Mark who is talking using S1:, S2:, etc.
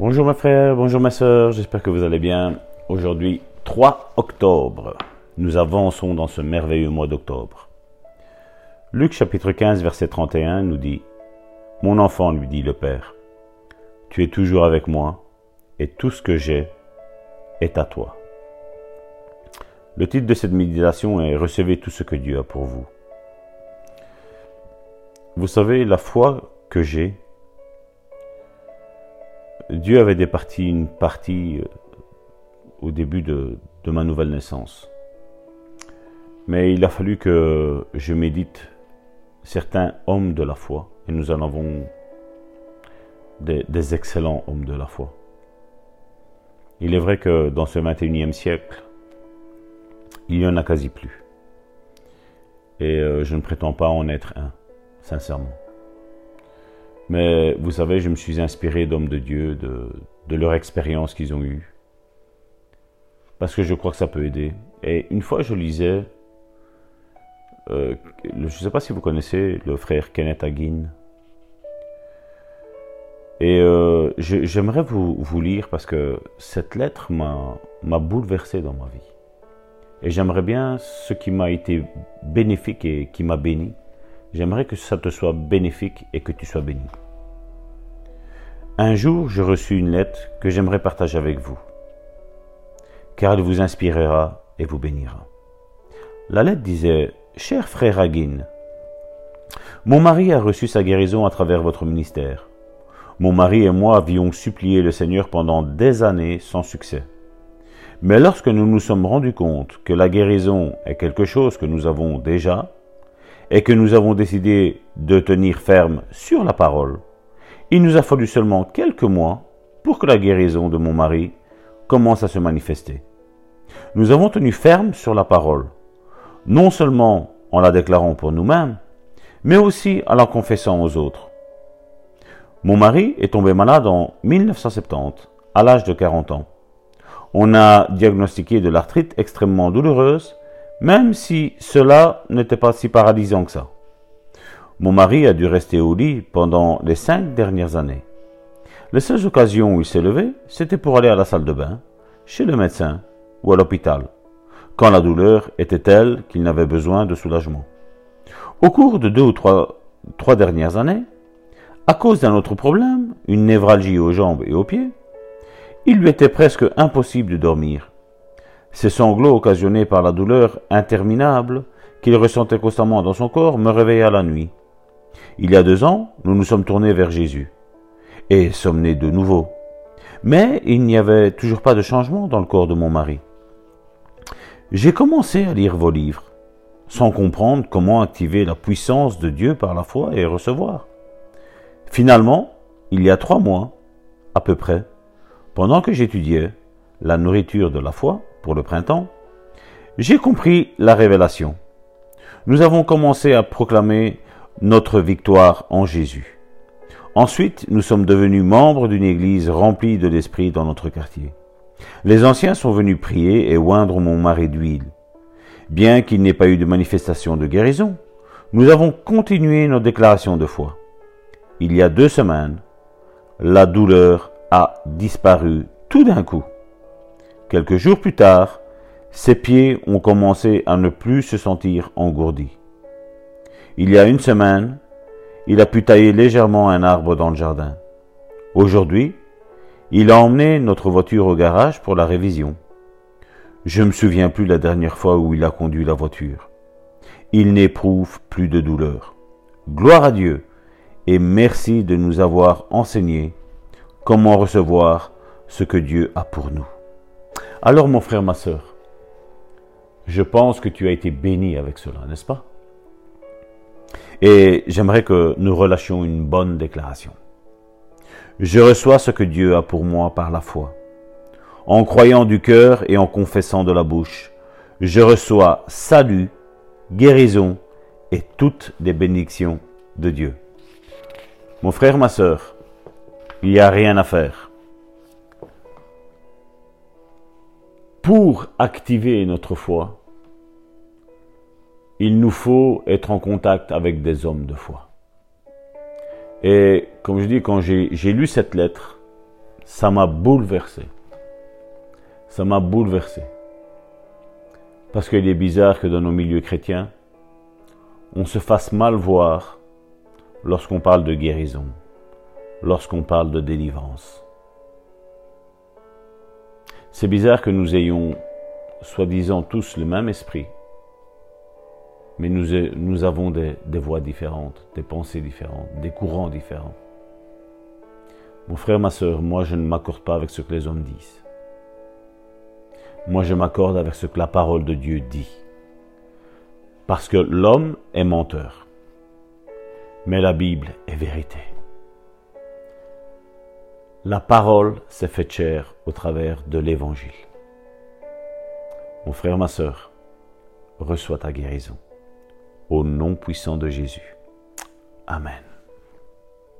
S1: Bonjour mes frères, bonjour ma soeur, j'espère que vous allez bien. Aujourd'hui, 3 octobre, nous avançons dans ce merveilleux mois d'octobre. Luc chapitre 15 verset 31 nous dit, Mon enfant, lui dit le Père, tu es toujours avec moi et tout ce que j'ai est à toi. Le titre de cette méditation est Recevez tout ce que Dieu a pour vous. Vous savez, la foi que j'ai, Dieu avait départi une partie euh, au début de, ma nouvelle naissance. Mais il a fallu que je médite certains hommes de la foi, et nous en avons des, des excellents hommes de la foi. Il est vrai que dans ce 21e siècle, il n'y en a quasi plus. Et euh, je ne prétends pas en être un, sincèrement. Mais vous savez, je me suis inspiré d'hommes de Dieu, de, leur expérience qu'ils ont eue. Parce que je crois que ça peut aider. Et une fois, je lisais, euh, je ne sais pas si vous connaissez le frère Kenneth Hagin. Et euh, j'aimerais vous, vous lire parce que cette lettre m'a bouleversé dans ma vie. Et j'aimerais bien ce qui m'a été bénéfique et qui m'a béni. J'aimerais que ça te soit bénéfique et que tu sois béni. Un jour, je reçus une lettre que j'aimerais partager avec vous, car elle vous inspirera et vous bénira. La lettre disait Cher frère Hagin, mon mari a reçu sa guérison à travers votre ministère. Mon mari et moi avions supplié le Seigneur pendant des années sans succès. Mais lorsque nous nous sommes rendus compte que la guérison est quelque chose que nous avons déjà, et que nous avons décidé de tenir ferme sur la parole, il nous a fallu seulement quelques mois pour que la guérison de mon mari commence à se manifester. Nous avons tenu ferme sur la parole, non seulement en la déclarant pour nous-mêmes, mais aussi en la confessant aux autres. Mon mari est tombé malade en 1970, à l'âge de 40 ans. On a diagnostiqué de l'arthrite extrêmement douloureuse, même si cela n'était pas si paralysant que ça. Mon mari a dû rester au lit pendant les cinq dernières années. Les seules occasions où il s'est levé, c'était pour aller à la salle de bain, chez le médecin ou à l'hôpital, quand la douleur était telle qu'il n'avait besoin de soulagement. Au cours de deux ou trois, dernières années, à cause d'un autre problème, une névralgie aux jambes et aux pieds, il lui était presque impossible de dormir. Ces sanglots occasionnés par la douleur interminable qu'il ressentait constamment dans son corps me réveillaient la nuit. Il y a deux ans, nous nous sommes tournés vers Jésus et sommes nés de nouveau. Mais il n'y avait toujours pas de changement dans le corps de mon mari. J'ai commencé à lire vos livres, sans comprendre comment activer la puissance de Dieu par la foi et recevoir. Finalement, il y a trois mois, à peu près, pendant que j'étudiais la nourriture de la foi pour le printemps, j'ai compris la révélation. Nous avons commencé à proclamer notre victoire en Jésus. Ensuite, nous sommes devenus membres d'une église remplie de l'Esprit dans notre quartier. Les anciens sont venus prier et oindre mon mari d'huile. Bien qu'il n'ait pas eu de manifestation de guérison, nous avons continué nos déclarations de foi. Il y a deux semaines, la douleur a disparu tout d'un coup. Quelques jours plus tard, ses pieds ont commencé à ne plus se sentir engourdis. Il y a une semaine, il a pu tailler légèrement un arbre dans le jardin. Aujourd'hui, il a emmené notre voiture au garage pour la révision. Je ne me souviens plus la dernière fois où il a conduit la voiture. Il n'éprouve plus de douleur. Gloire à Dieu et merci de nous avoir enseigné comment recevoir ce que Dieu a pour nous. Alors mon frère, ma soeur, je pense que tu as été béni avec cela, n'est-ce pas? Et j'aimerais que nous relâchions une bonne déclaration. Je reçois ce que Dieu a pour moi par la foi. En croyant du cœur et en confessant de la bouche, je reçois salut, guérison et toutes les bénédictions de Dieu. Mon frère, ma soeur, il n'y a rien à faire. Pour activer notre foi, il nous faut être en contact avec des hommes de foi. Et comme je dis, quand j'ai lu cette lettre, ça m'a bouleversé. Ça m'a bouleversé. Parce qu'il est bizarre que dans nos milieux chrétiens, on se fasse mal voir lorsqu'on parle de guérison, lorsqu'on parle de délivrance. C'est bizarre que nous ayons, soi-disant, tous le même esprit, mais nous, avons des, voix différentes, des pensées différentes, des courants différents. Mon frère, ma soeur, moi je ne m'accorde pas avec ce que les hommes disent. Moi je m'accorde avec ce que la parole de Dieu dit. Parce que l'homme est menteur. Mais la Bible est vérité. La parole s'est faite chair au travers de l'Évangile. Mon frère, ma soeur, reçois ta guérison. Au nom puissant de Jésus. Amen.